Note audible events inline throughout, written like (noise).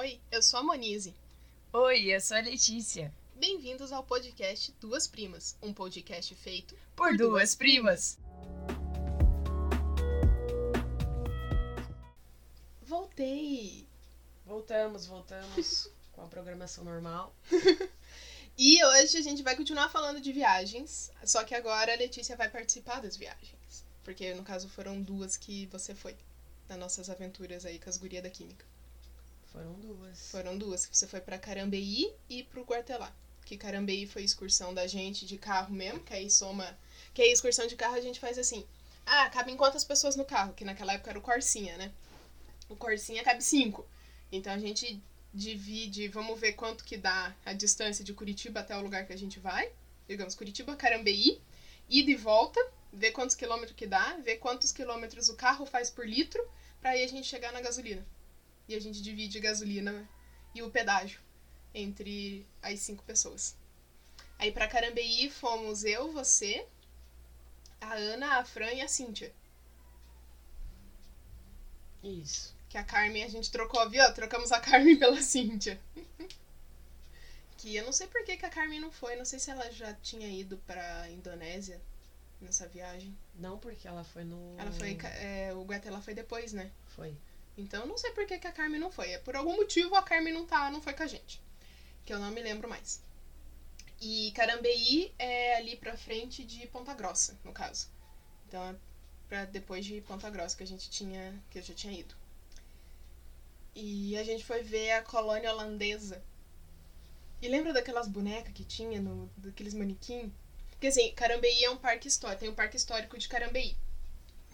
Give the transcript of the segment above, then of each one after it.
Oi, eu sou a Monize. Oi, eu sou a Letícia. Bem-vindos ao podcast Duas Primas, um podcast feito Por duas primas. Voltei! Voltamos, voltamos (laughs) com a programação normal. (laughs) E hoje a gente vai continuar falando de viagens, só que agora a Letícia vai participar das viagens. Porque no caso foram duas que você foi, nas nossas aventuras aí com as gurias da Química. Foram duas. Foram duas, que você foi pra Carambeí e pro Guartelá. Que Carambeí foi excursão da gente de carro mesmo, que aí soma. Que aí excursão de carro a gente faz assim. Ah, cabem quantas pessoas no carro? Que naquela época era o Corsinha, né? O Corsinha cabe cinco. Então a gente divide, vamos ver quanto que dá a distância de Curitiba até o lugar que a gente vai. Digamos, Curitiba, Carambeí, ida e volta, ver quantos quilômetros que dá, ver quantos quilômetros o carro faz por litro, pra aí a gente chegar na gasolina. E a gente divide a gasolina e o pedágio entre as cinco pessoas. Aí pra Carambeí fomos eu, você, a Ana, a Fran e a Cíntia. Isso. Que a Carmen a gente trocou, viu? Trocamos a Carmen (laughs) pela Cíntia. que eu não sei por que, que a Carmen não foi. Não sei se ela já tinha ido pra Indonésia nessa viagem. Não porque ela foi no. Ela foi. É, o Guatemala foi depois, né? Foi. Então não sei por que, que a Carmen não foi. É por algum motivo a Carmen não tá, não foi com a gente. Que eu não me lembro mais. E Carambeí é ali pra frente de Ponta Grossa, no caso. Então é pra depois de Ponta Grossa que a gente tinha. que eu já tinha ido. E a gente foi ver a colônia holandesa. E lembra daquelas bonecas que tinha, no, daqueles manequim? Porque assim, Carambeí é um parque histórico, tem um parque histórico de Carambeí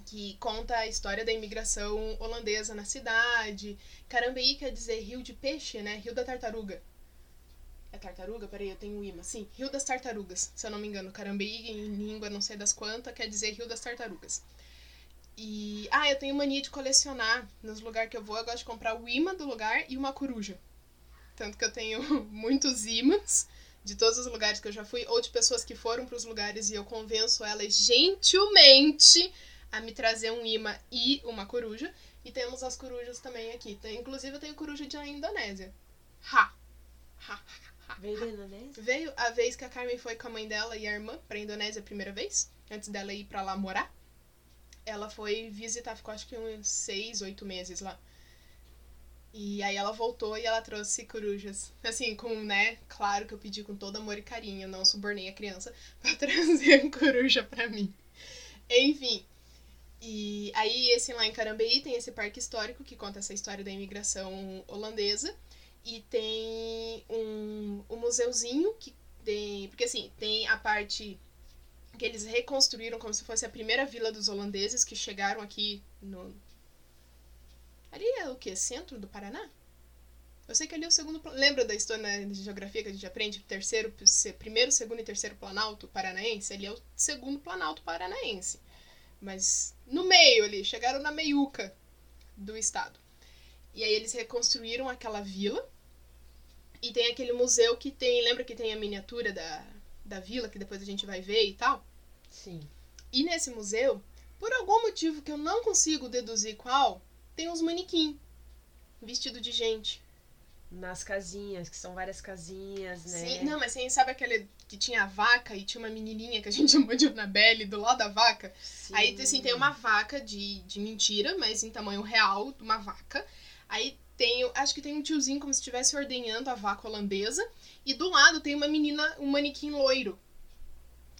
que conta a história da imigração holandesa na cidade. Carambeí quer dizer rio de peixe, né? Rio da tartaruga. É tartaruga? Peraí, eu tenho o imã. Sim, rio das tartarugas, se eu não me engano. Carambeí, em língua não sei das quantas, quer dizer rio das tartarugas. E. Ah, eu tenho mania de colecionar. Nos lugares que eu vou, eu gosto de comprar o imã do lugar e uma coruja. Tanto que eu tenho (laughs) muitos imãs de todos os lugares que eu já fui, ou de pessoas que foram para os lugares e eu convenço elas gentilmente a me trazer um imã e uma coruja. E temos as corujas também aqui. Tem, inclusive eu tenho coruja de Indonésia. Ha! Ha! ha. Veio da Indonésia? Veio a vez que a Carmen foi com a mãe dela e a irmã pra Indonésia a primeira vez, antes dela ir pra lá morar. Ela foi visitar, ficou acho que uns seis, oito meses lá. E aí ela voltou e ela trouxe corujas. Assim, com, né, claro que eu pedi com todo amor e carinho, não subornei a criança (laughs) pra (laughs) trazer coruja pra mim. Enfim. E aí, esse lá em Carambeí tem esse parque histórico que conta essa história da imigração holandesa. E tem um, um museuzinho que tem. Porque assim, tem a parte que eles reconstruíram como se fosse a primeira vila dos holandeses que chegaram aqui no. Ali é o quê? Centro do Paraná? Eu sei que ali é o segundo. Lembra da história né, de geografia que a gente aprende? Terceiro, primeiro, segundo e terceiro planalto paranaense? Ali é o segundo planalto paranaense. Mas no meio ali, chegaram na meiuca do estado. E aí eles reconstruíram aquela vila. E tem aquele museu que tem. Lembra que tem a miniatura da, da vila, que depois a gente vai ver e tal? Sim. E nesse museu, por algum motivo que eu não consigo deduzir qual, tem uns manequim vestido de gente. Nas casinhas, que são várias casinhas, né? Sim, não, mas você sabe aquele que tinha a vaca e tinha uma menininha que a gente (laughs) chamou de Annabelle do lado da vaca? Sim. Aí, assim, tem uma vaca de, de mentira, mas em tamanho real, uma vaca. Aí tem, acho que tem um tiozinho como se estivesse ordenhando a vaca holandesa. E do lado tem uma menina, um manequim loiro.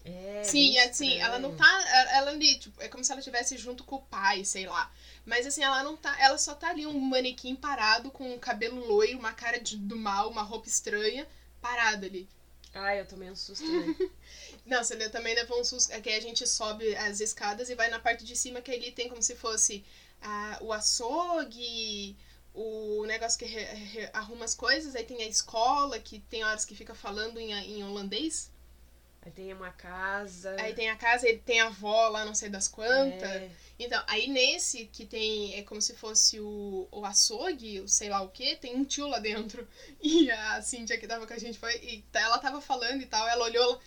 É, Sim, assim, ela não tá. Ela ali, tipo, é como se ela estivesse junto com o pai, sei lá. Mas assim, ela não tá. Ela só tá ali, um manequim parado, com um cabelo loiro, uma cara de, do mal, uma roupa estranha, parado ali. Ai, eu tomei um susto, né? (laughs) Não, você também levou um susto. É que aí a gente sobe as escadas e vai na parte de cima, que ali tem como se fosse ah, o açougue, o negócio que re- re- arruma as coisas, aí tem a escola, que tem horas que fica falando em, em holandês. Aí tem uma casa. Aí tem a casa, ele tem a avó lá, não sei das quantas. É, Então, aí nesse que tem, é como se fosse o, o açougue, o sei lá o que, tem um tio lá dentro. (laughs) E a Cintia que tava com a gente foi, e tá- ela tava falando e tal, ela olhou,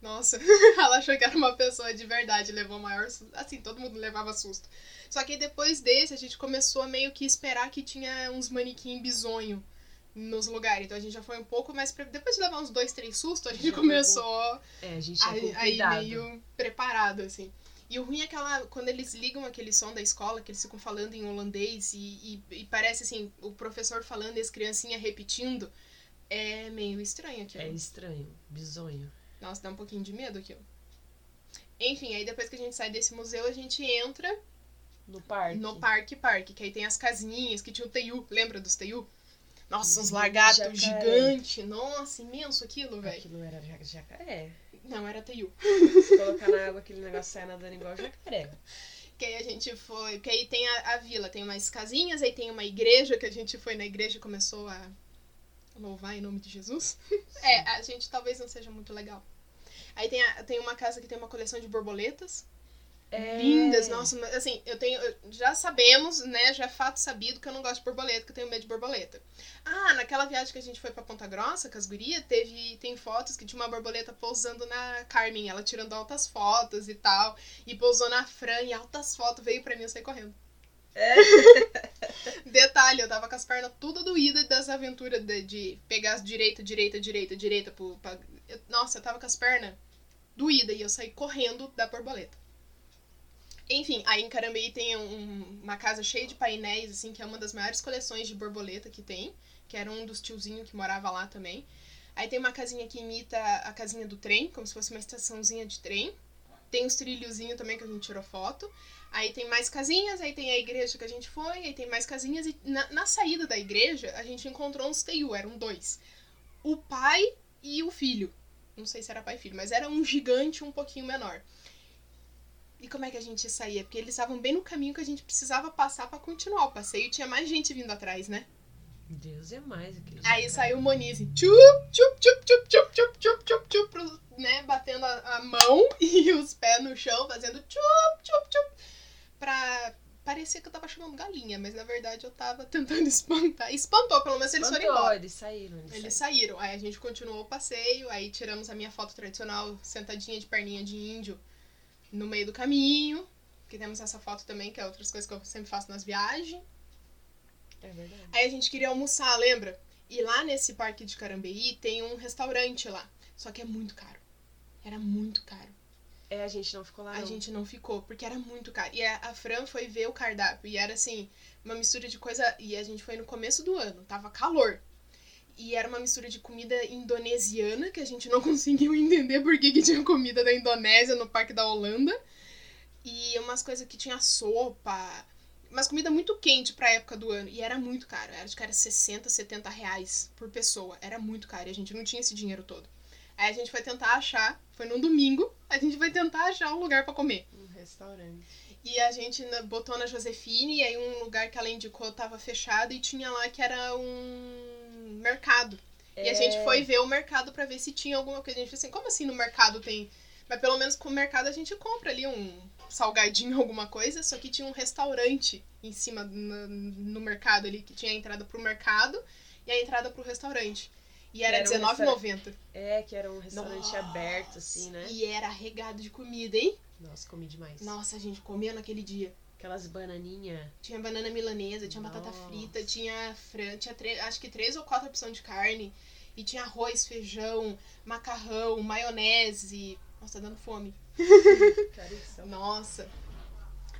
nossa, (laughs) ela achou que era uma pessoa de verdade, levou o maior susto. Assim, todo mundo levava susto. Só que depois desse, a gente começou a meio que esperar que tinha uns manequim bizonho nos lugares. Então a gente já foi um pouco mais. Pre... Depois de levar uns dois, três sustos, a gente (laughs) Já começou É, a gente cuidado. meio preparado, assim. E o ruim é aquela. Quando eles ligam aquele som da escola, que eles ficam falando em holandês e, e, e parece assim, o professor falando e as criancinhas repetindo. É meio estranho aquilo. É estranho, bizonho. Nossa, dá um pouquinho de medo aquilo. Enfim, aí depois que a gente sai desse museu, a gente entra No parque. no Parque Parque, que aí tem as casinhas, que tinha o Teiu. Lembra dos Teiu? Nossa, uns Uhum, lagartos gigantes. Nossa, imenso aquilo, velho. Aquilo era ja- jacaré. Não, era Teiu. Se colocar na água, aquele negócio sai nadando igual jacaré. Que aí a gente foi. Porque aí tem a, a vila, tem umas casinhas, aí tem uma igreja, que a gente foi na igreja e começou a louvar em nome de Jesus. (laughs) É, a gente talvez não seja muito legal. Aí tem, a- tem uma casa que tem uma coleção de borboletas. É... Lindas, nossa, mas, assim, eu tenho. Já sabemos, né? Já é fato sabido que eu não gosto de borboleta, que eu tenho medo de borboleta. Ah, naquela viagem que a gente foi pra Ponta Grossa, com as gurias, teve, tem fotos que tinha uma borboleta pousando na Carmen, ela tirando altas fotos e tal. E pousou na Fran e altas fotos, veio pra mim eu saí correndo. (laughs) Detalhe, eu tava com as pernas tudo doídas das aventuras de, de pegar as direita, direita, direita, direita. Pro, pra- eu- nossa, eu tava com as pernas doídas e eu saí correndo da borboleta. Enfim, aí em Carambeí tem um- uma casa cheia de painéis, assim, que é uma das maiores coleções de borboleta que tem, que era um dos tiozinhos que morava lá também. Aí tem uma casinha que imita a casinha do trem, como se fosse uma estaçãozinha de trem. Tem os trilhozinhos também que a gente tirou foto. Aí tem mais casinhas, aí tem a igreja que a gente foi, aí tem mais casinhas. E na, na saída da igreja, a gente encontrou uns teiu, eram dois. O pai e o filho. Não sei se era pai e filho, mas era um gigante um pouquinho menor. E como é que a gente saía? Porque eles estavam bem no caminho que a gente precisava passar pra continuar o passeio. E tinha mais gente vindo atrás, né? Deus é mais aquele Aí jacaré. saiu o Moniz, e tchup, tchup, tchup, tchup, tchup, tchup, tchup, tchup, tchup, né, batendo a, a mão e os pés no chão, fazendo tchup, tchup, tchup, pra parecer que eu tava chamando galinha, mas na verdade eu tava tentando espantar. Espantou, pelo menos eles foram embora. Eles saíram. Eles, Eles saíram. saíram. Aí a gente continuou o passeio, aí tiramos a minha foto tradicional, sentadinha de perninha de índio, no meio do caminho. Que temos essa foto também, que é outras coisas que eu sempre faço nas viagens. É verdade. Aí a gente queria almoçar, lembra? E lá nesse parque de Carambeí tem um restaurante lá. Só que é muito caro. Era muito caro. É, a gente não ficou lá. A não. gente não ficou, porque era muito caro. E a, a Fran foi ver o cardápio. E era assim, uma mistura de coisa. E a gente foi no começo do ano, tava calor. E era uma mistura de comida indonesiana, que a gente não (laughs) conseguiu entender por que, que tinha comida da Indonésia no Parque da Holanda. E umas coisas que tinha sopa. Umas comida muito quente pra época do ano. E era muito caro. Era de cara 60, 70 reais por pessoa. Era muito caro. E a gente não tinha esse dinheiro todo. Aí a gente foi tentar achar. Foi num domingo. A gente foi tentar achar um lugar pra comer. Um restaurante. E a gente botou na Josefine, e aí um lugar que ela indicou tava fechado e tinha lá que era um mercado. E a gente É. foi ver o mercado pra ver se tinha alguma coisa. A gente falou assim, como assim no mercado tem. Mas pelo menos com o mercado a gente compra ali um salgadinho, (laughs) alguma coisa. Só que tinha um restaurante em cima na- no mercado ali, que tinha a entrada pro mercado e a entrada pro restaurante. E era Era um R$19,90. É, que era um restaurante Nossa, aberto, assim, né? E era regado de comida, hein? Nossa, comi demais. Nossa, a gente comia naquele dia. Aquelas bananinhas. Tinha banana milanesa, tinha batata Nossa. frita, tinha fran, tinha tre- acho que três ou quatro opções de carne. E tinha arroz, feijão, macarrão, maionese. Nossa, tá dando fome. (laughs) Caríssimo. Nossa.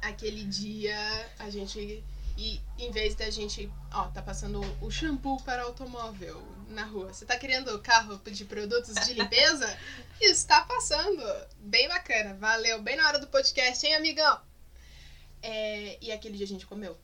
Aquele dia a gente. E em vez da gente. Ó, tá passando o shampoo para automóvel na rua. Você tá querendo carro de produtos de limpeza? (laughs) Está passando. Bem bacana. Valeu. Bem na hora do podcast, hein, amigão? É, e aquele dia a gente comeu.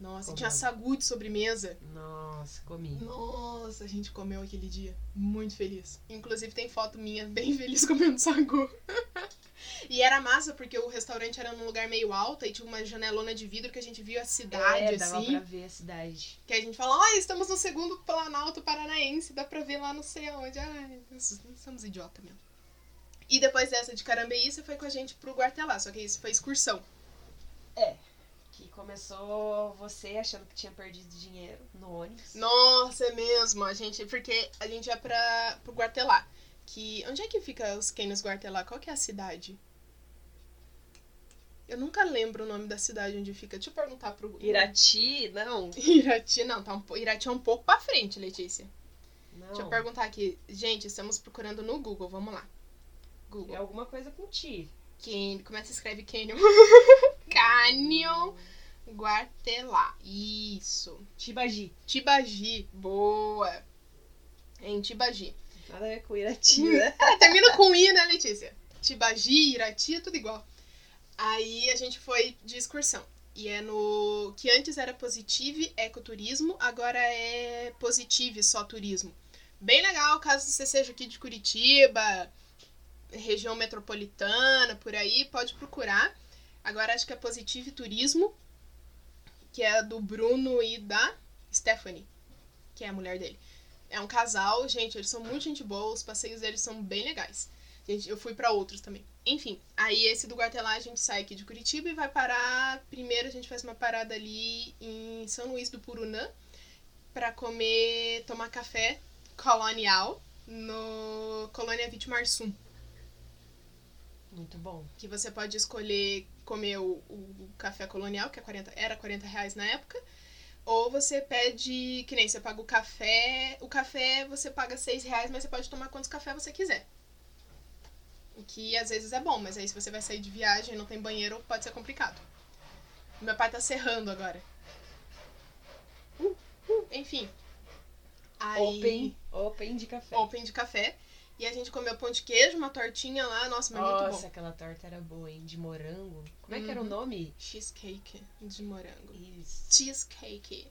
Nossa, e tinha Comeu. sagu de sobremesa. Nossa, comi. Nossa, a gente comeu aquele dia. Muito feliz. Inclusive tem foto minha (laughs) bem feliz comendo sagu. (laughs) e era massa porque o restaurante era num lugar meio alto e tinha uma janelona de vidro que a gente viu a cidade, é, dava assim. pra ver a cidade. Que a gente fala, ó, estamos no segundo Planalto Paranaense, dá pra ver lá não sei aonde. Ai, somos idiota mesmo. E depois dessa de Carambeí, você foi com a gente pro Guartelá, só que isso foi excursão. Que começou você achando que tinha perdido dinheiro no ônibus. Nossa, é mesmo. A gente, porque a gente ia pra, pro Guartelá. Que, onde é que fica os Cânions Guartelá? Qual que é a cidade? Eu nunca lembro o nome da cidade onde fica. Deixa eu perguntar pro. Irati, não. (laughs) Irati, não, tá um, Irati é um pouco pra frente, Letícia. Não. Deixa eu perguntar aqui. Gente, estamos procurando no Google, vamos lá. Google. É alguma coisa com ti. Can... Como é que se escreve Canyon? (laughs) Canyon Guartelá. Isso. Tibagi. Tibagi. Boa. Em Tibagi. Nada a ver com Irati, né? Ah, (laughs) termina com I, né, Letícia? Tibagi, Irati, é tudo igual. Aí a gente foi de excursão. E é no. Que antes era Positive Ecoturismo, agora é Positive Só Turismo. Bem legal, caso você seja aqui de Curitiba, região metropolitana, por aí, pode procurar. Agora acho que é Positive Turismo, que é do Bruno e da Stephanie, que é a mulher dele. É um casal, gente, eles são muito gente boa, os passeios deles são bem legais. Gente, eu fui pra outros também. Enfim, aí esse do Guartelá a gente sai aqui de Curitiba e vai parar. Primeiro a gente faz uma parada ali em São Luís do Purunã pra comer, tomar café colonial no Colônia Vitimar Sum. Muito bom. Que você pode escolher comer o, o café colonial, que é 40, era 40 reais na época. Ou você pede, que nem você paga o café. O café você paga 6 reais, mas você pode tomar quantos café você quiser. O que às vezes é bom, mas aí se você vai sair de viagem e não tem banheiro, pode ser complicado. Meu pai tá serrando agora. Uh, uh, enfim. Aí, Open. Open de café. open de café. E a gente comeu pão de queijo, uma tortinha lá. Nossa, mas muito bom. Nossa, aquela torta era boa, hein? De morango. Como é que era o Uhum. nome? Cheesecake de morango. Isso. Cheesecake.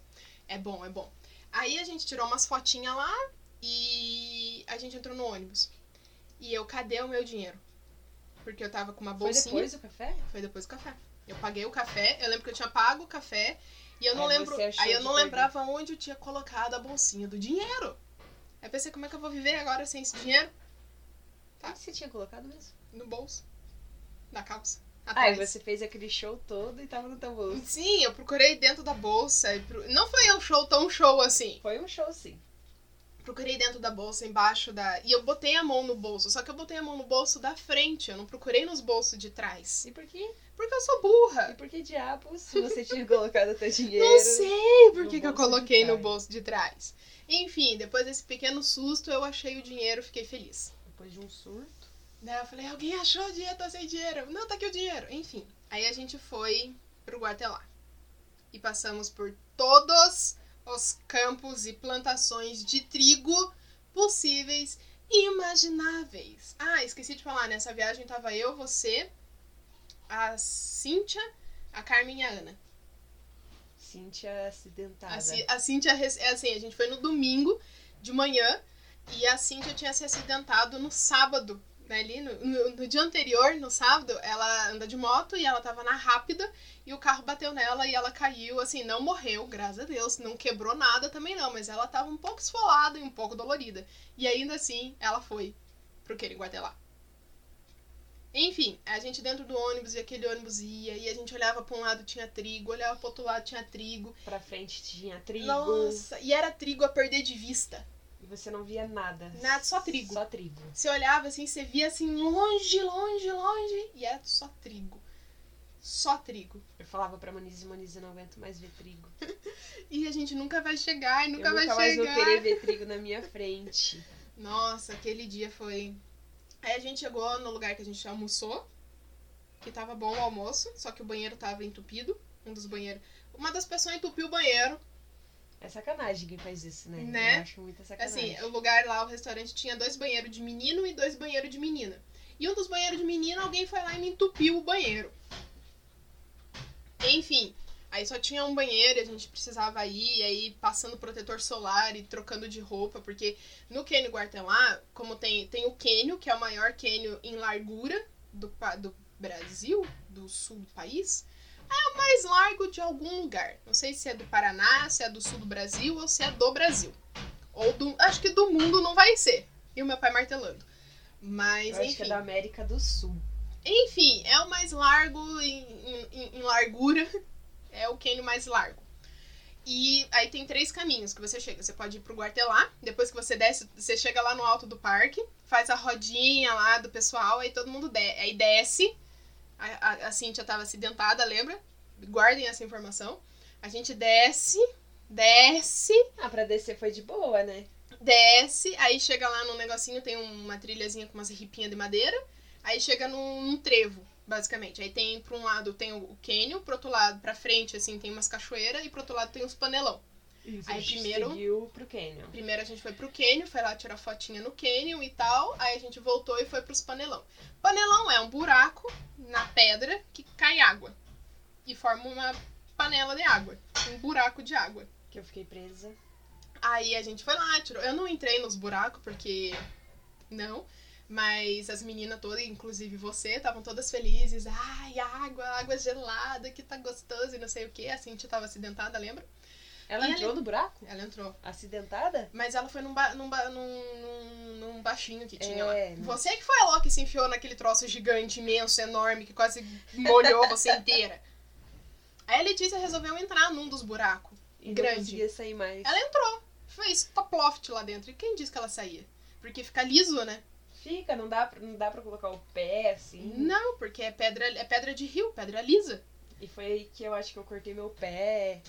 É bom, é bom. Aí a gente tirou umas fotinhas lá e a gente entrou no ônibus. E eu, cadê o meu dinheiro? Porque eu tava com uma Foi bolsinha. depois do café? Foi depois do café. Eu paguei o café, eu lembro que eu tinha pago o café e eu não Aí lembro. Aí eu não perder. lembrava onde eu tinha colocado a bolsinha do dinheiro. Aí pensei, como é que eu vou viver agora sem esse dinheiro? Tá. Onde você tinha colocado mesmo? No bolso. Na calça. Ah, e Atrás. você fez aquele show todo e tava no teu bolso. Sim, eu procurei dentro da bolsa. pro- Não foi um show tão show assim. Foi um show, sim. Procurei dentro da bolsa, embaixo da. E eu botei a mão no bolso. Só que eu botei a mão no bolso da frente. Eu não procurei nos bolsos de trás. E por que? Porque eu sou burra. E por que diabos se você tinha colocado teu (laughs) dinheiro? Não sei por que, que eu coloquei no bolso de trás. Enfim, depois desse pequeno susto, eu achei o dinheiro fiquei feliz. Depois de um surto. Daí eu falei, alguém achou o dinheiro, tô sem dinheiro. Não, tá aqui o dinheiro. Enfim, aí a gente foi pro Guartelá. E passamos por todos os campos e plantações de trigo possíveis e imagináveis. Ah, esqueci de falar, nessa viagem tava eu, você, a Cíntia, a Carmen e a Ana. Cíntia acidentada. A, Ci- a Cíntia, rece- é assim, a gente foi no domingo de manhã e a Cíntia tinha se acidentado no sábado, ali no, no- no dia anterior, no sábado, ela anda de moto e ela tava na rápida e o carro bateu nela e ela caiu, assim, não morreu, graças a Deus, não quebrou nada também não, mas ela tava um pouco esfolada e um pouco dolorida. E ainda assim, ela foi pro Querer Guartelá. Enfim, a gente dentro do ônibus e aquele ônibus ia, e a gente olhava pra um lado tinha trigo, olhava pro outro lado tinha trigo, Pra frente tinha trigo. nossa, e era trigo a perder de vista. E você não via nada. Nada, só trigo. Só trigo. Você olhava assim, você via assim longe, longe, longe, e era só trigo. Só trigo. Eu falava pra Monize, Monize, eu não aguento mais ver trigo. (laughs) E a gente nunca vai chegar, e nunca eu vai nunca mais vou chegar. querer ver (laughs) trigo na minha frente. Nossa, aquele dia foi. Aí a gente chegou no lugar que a gente almoçou, que tava bom o almoço, só que o banheiro tava entupido. Um dos banheiros. Uma das pessoas entupiu o banheiro. É sacanagem quem faz isso, né? Né? Eu acho muita sacanagem. Assim, o lugar lá, o restaurante, tinha dois banheiros de menino e dois banheiros de menina. E um dos banheiros de menina, alguém foi lá e me entupiu o banheiro. Enfim, aí só tinha um banheiro e a gente precisava ir, e aí passando protetor solar e trocando de roupa, porque no Quênio Guartelá, como tem, tem o Quênio, que é o maior Quênio em largura do, do Brasil, do sul do país, é o mais largo de algum lugar. Não sei se é do Paraná, se é do sul do Brasil ou se é do Brasil. Ou do. Acho que do mundo não vai ser. E o meu pai martelando. Mas, Eu acho enfim. que é da América do Sul. Enfim, é o mais largo em, em- em largura. (laughs) É o cânion mais largo. E aí tem três caminhos que você chega. Você pode ir pro Guartelá, depois que você desce, você chega lá no alto do parque, faz a rodinha lá do pessoal, aí todo mundo desce. Aí desce A, a, a Cintia tava acidentada, lembra? Guardem essa informação. A gente desce, desce, Ah, pra descer foi de boa, né? desce, aí chega lá no negocinho, tem uma trilhazinha com umas ripinhas de madeira. Aí chega num, num trevo, basicamente. Aí tem, pra um lado tem o, o cânion, pro outro lado, pra frente, assim, tem umas cachoeiras, e pro outro lado tem uns panelão. Isso, Aí a gente primeiro- seguiu pro Canyon. Primeiro a gente foi pro cânion, foi lá tirar fotinha no cânion e tal. Aí a gente voltou e foi pros panelão. Panelão é um buraco na pedra que cai água. E forma uma panela de água. Um buraco de água. Que eu fiquei presa. Aí a gente foi lá, tirou. Eu não entrei nos buracos porque. Não. Mas as meninas todas, inclusive você, estavam todas felizes. Ai, água, água gelada, que tá gostoso e não sei o que. A Cintia tava acidentada, lembra? Ela E entrou ela- no buraco? Ela entrou. Acidentada? Mas ela foi num, ba- num, ba- num, num, num baixinho que tinha É, lá. não- Você que foi a que se enfiou naquele troço gigante, imenso, enorme, que quase molhou (laughs) você inteira. Aí a Letícia resolveu entrar num dos buracos. E Grande. não conseguia sair mais. Ela entrou, fez top loft lá dentro. E quem disse que ela saía? Porque fica liso, né? Fica, não dá, pra, não dá pra colocar o pé assim. Não, porque é pedra, é pedra de rio, pedra lisa. E foi aí que eu acho que eu cortei meu pé.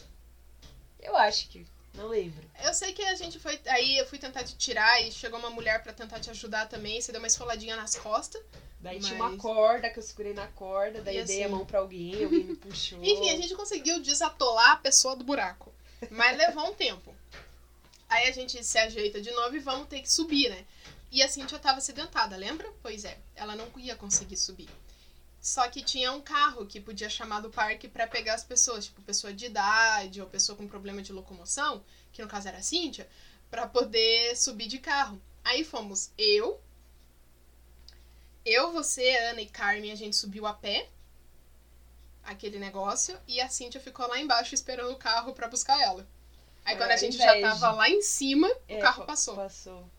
Eu acho que. Não lembro. Eu sei que a gente foi. Aí eu fui tentar te tirar e chegou uma mulher pra tentar te ajudar também. Você deu uma esfoladinha nas costas. Daí Mas- tinha uma corda que eu segurei na corda, daí eu dei a assim- mão pra alguém, alguém me puxou. (laughs) Enfim, a gente conseguiu desatolar a pessoa do buraco. Mas levou um tempo. Aí a gente se ajeita de novo e vamos ter que subir, né? E a Cintia tava acidentada, lembra? Pois é, ela não ia conseguir subir. Só que tinha um carro que podia chamar do parque pra pegar as pessoas, tipo pessoa de idade ou pessoa com problema de locomoção, que no caso era a Cíntia, pra poder subir de carro. Aí fomos eu, eu, você, Ana e Carmen, a gente subiu a pé aquele negócio e a Cíntia ficou lá embaixo esperando o carro pra buscar ela. Aí quando a a gente já inveja. tava lá em cima, É, o carro pa- passou. Passou.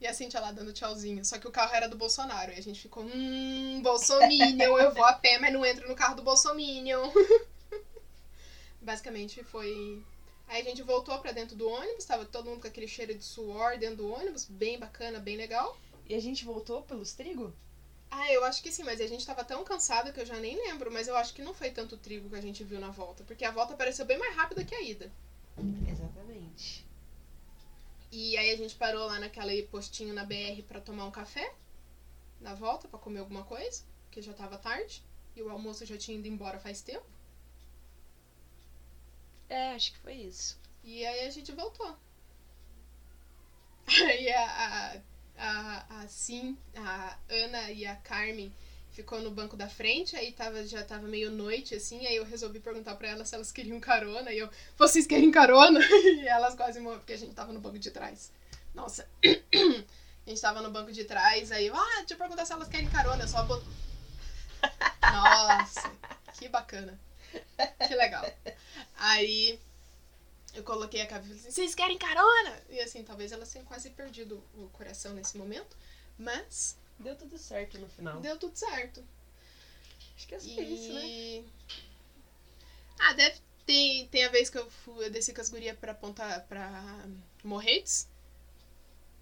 E a Cintia lá dando tchauzinho. Só que o carro era do Bolsonaro. E a gente ficou, hum, Bolsominion, eu vou a pé, mas não entro no carro do Bolsominion. (laughs) Basicamente foi. Aí a gente voltou pra dentro do ônibus, tava todo mundo com aquele cheiro de suor dentro do ônibus, bem bacana, bem legal. E a gente voltou pelos trigo? Ah, eu acho que sim, mas a gente tava tão cansado que eu já nem lembro, mas eu acho que não foi tanto trigo que a gente viu na volta, porque a volta pareceu bem mais rápida que a ida. Exatamente. E aí a gente parou lá naquele postinho na BR pra tomar um café na volta, pra comer alguma coisa, porque já tava tarde e o almoço já tinha ido embora faz tempo. É, acho que foi isso. E aí a gente voltou. (laughs) Aí a, a, a, a, Sim, a Ana e a Carmen ficou no banco da frente, aí tava, já tava meio noite, assim, aí eu resolvi perguntar pra elas se elas queriam carona, e eu, vocês querem carona? (laughs) E elas quase morreram, porque a gente tava no banco de trás. Nossa. (clears throat) A gente tava no banco de trás, aí eu, ah, deixa eu perguntar se elas querem carona, eu só bot... (laughs) Nossa, que bacana. Que legal. Aí eu coloquei a cabeça e falei assim, vocês querem carona? E assim, talvez elas tenham quase perdido o coração nesse momento, mas Deu tudo certo no final. deu tudo certo. Acho que é E... isso, né? Ah, deve ter. Tem a vez que eu, fui, eu desci com as gurias pra ponta pra Morretes.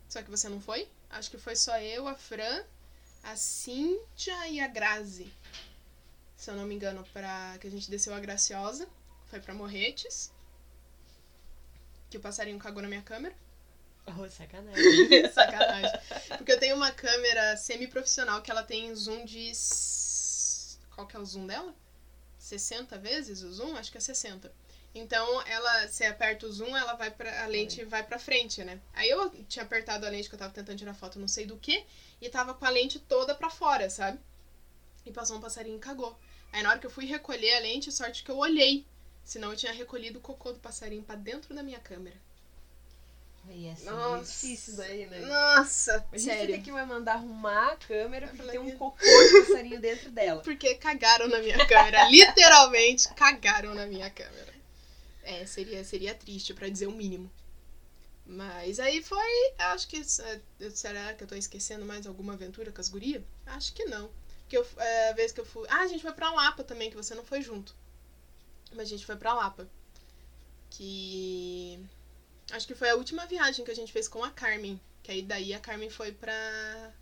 Só que você não foi. Acho que foi só eu, a Fran, a Cíntia e a Grazi. Se eu não me engano, pra... que a gente desceu a Graciosa. Foi pra Morretes. Que o passarinho cagou na minha câmera. (laughs) Oh, sacanagem. (laughs) Sacanagem. Porque eu tenho uma câmera semi-profissional que ela tem zoom de. Qual que é o zoom dela? 60 vezes o zoom? Acho que é 60. Então, ela, você aperta o zoom, ela vai pra, a lente vai pra frente, né? Aí eu tinha apertado a lente que eu tava tentando tirar foto, não sei do que, e tava com a lente toda pra fora, sabe? E passou um passarinho e cagou. Aí na hora que eu fui recolher a lente, sorte que eu olhei. Senão eu tinha recolhido o cocô do passarinho pra dentro da minha câmera. É assim, Nossa. é difícil daí, né? Nossa, Imagina você sério. que vai mandar arrumar a câmera porque tem um cocô de passarinho dentro dela. (laughs) Porque cagaram na minha câmera. (laughs) Literalmente cagaram na minha câmera. É, seria, seria triste, pra dizer o mínimo. Mas aí foi. Acho que. é, Será que eu tô esquecendo mais alguma aventura com as gurias? Acho que não. Porque eu, é, a vez que eu fui. Ah, a gente foi pra Lapa também, que você não foi junto. Mas a gente foi pra Lapa. Que. Acho que foi a última viagem que a gente fez com a Carmen. Que aí daí a Carmen foi pra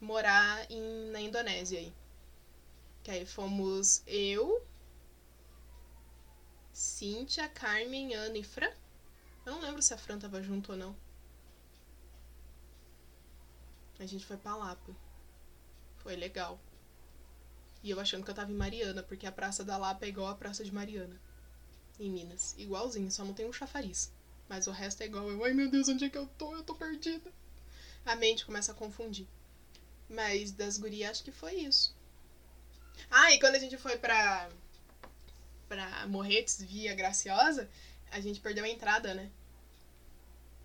morar em, na Indonésia aí. Que aí fomos eu, Cíntia, Carmen, Ana e Fran. Eu não lembro se a Fran tava junto ou não. A gente foi pra Lapa. Foi legal. E eu achando que eu tava em Mariana, porque a Praça da Lapa é igual a Praça de Mariana. Em Minas. Igualzinho, só não tem um chafariz. Mas o resto é igual. Eu, ai meu Deus, onde é que eu tô? Eu tô perdida. A mente começa a confundir. Mas das gurias, acho que foi isso. Ah, e quando a gente foi pra, pra Morretes via Graciosa, a gente perdeu a entrada, né?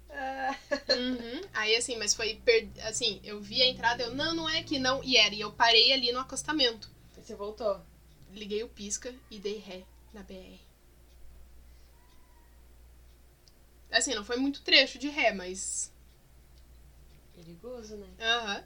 Ah, (laughs) Uhum. Aí assim, mas foi. Per... Assim, eu vi a entrada, eu, não, não é que não. E era. E eu parei ali no acostamento. você voltou. Liguei o pisca e dei ré na BR. Assim, não foi muito trecho de ré, mas. Perigoso, né? Aham.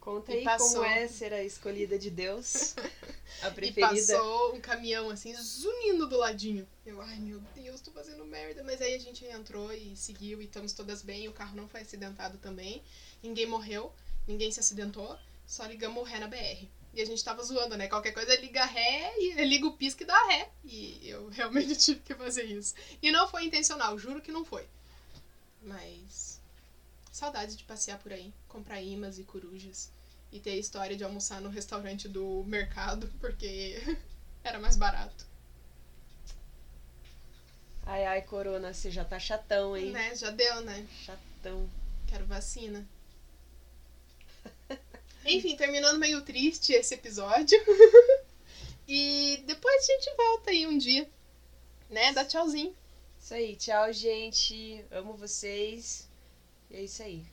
Conta E aí passou. como é ser a escolhida de Deus. (laughs) A E preferida. passou um caminhão assim, zunindo do ladinho. Eu, ai meu Deus, tô fazendo merda. Mas aí a gente entrou e seguiu e estamos todas bem. O carro não foi acidentado também. Ninguém morreu, ninguém se acidentou. Só ligamos o ré na BR. E a gente tava zoando, né? Qualquer coisa liga ré e liga o pisca e dá ré. E eu (laughs) realmente tive que fazer isso. E não foi intencional, juro que não foi. Mas. Saudades de passear por aí, comprar imãs e corujas. E ter a história de almoçar no restaurante do mercado, (laughs) porque (laughs) era mais barato. Ai, ai, Corona, você já tá chatão, hein? Né? Já deu, né? Chatão. Quero vacina. Enfim, terminando meio triste esse episódio. (laughs) e depois a gente volta aí um dia. Né? Dá tchauzinho. Isso aí, tchau, gente. Amo vocês. E é isso aí.